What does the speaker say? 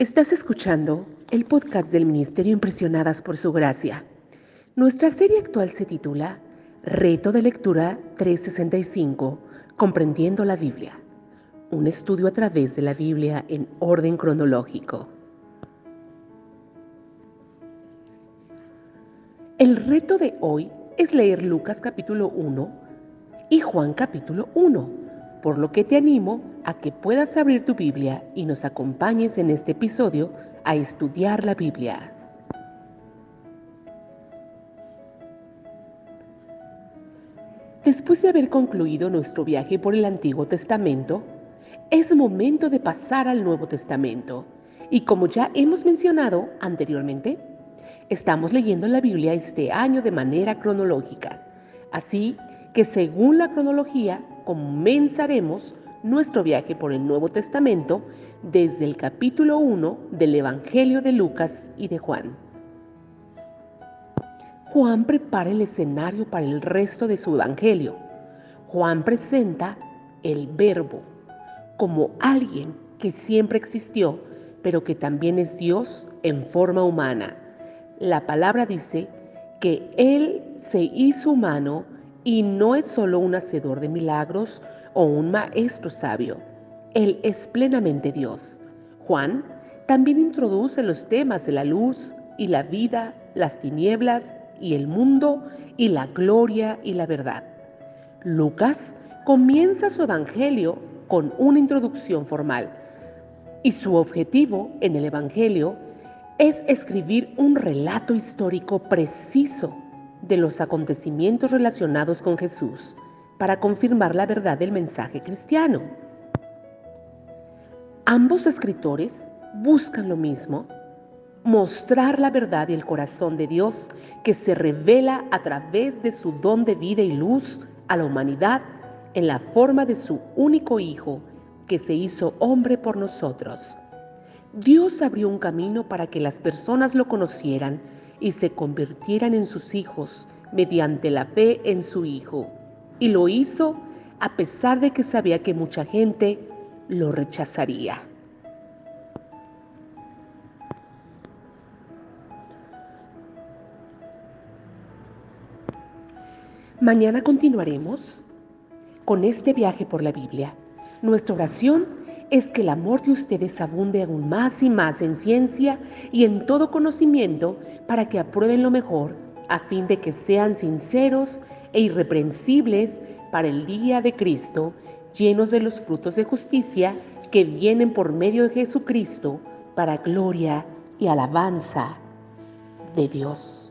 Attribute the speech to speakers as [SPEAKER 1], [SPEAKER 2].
[SPEAKER 1] Estás escuchando el podcast del Ministerio Impresionadas por Su Gracia. Nuestra serie actual se titula Reto de Lectura 365, Comprendiendo la Biblia. Un estudio a través de la Biblia en orden cronológico. El reto de hoy es leer Lucas capítulo 1 y Juan capítulo 1, por lo que te animo a que puedas abrir tu Biblia y nos acompañes en este episodio a estudiar la Biblia. Después de haber concluido nuestro viaje por el Antiguo Testamento, es momento de pasar al Nuevo Testamento. Y como ya hemos mencionado anteriormente, estamos leyendo la Biblia este año de manera cronológica. Así que según la cronología comenzaremos nuestro viaje por el Nuevo Testamento desde el capítulo 1 del Evangelio de Lucas y de Juan. Juan prepara el escenario para el resto de su Evangelio. Juan presenta el verbo como alguien que siempre existió, pero que también es Dios en forma humana. La palabra dice que Él se hizo humano y no es solo un hacedor de milagros o un maestro sabio. Él es plenamente Dios. Juan también introduce los temas de la luz y la vida, las tinieblas y el mundo y la gloria y la verdad. Lucas comienza su evangelio con una introducción formal y su objetivo en el evangelio es escribir un relato histórico preciso de los acontecimientos relacionados con Jesús para confirmar la verdad del mensaje cristiano. Ambos escritores buscan lo mismo, mostrar la verdad y el corazón de Dios que se revela a través de su don de vida y luz a la humanidad en la forma de su único Hijo que se hizo hombre por nosotros. Dios abrió un camino para que las personas lo conocieran y se convirtieran en sus hijos mediante la fe en su Hijo. Y lo hizo a pesar de que sabía que mucha gente lo rechazaría. Mañana continuaremos con este viaje por la Biblia. Nuestra oración es que el amor de ustedes abunde aún más y más en ciencia y en todo conocimiento para que aprueben lo mejor, a fin de que sean sinceros e irreprensibles para el día de Cristo, llenos de los frutos de justicia que vienen por medio de Jesucristo para gloria y alabanza de Dios.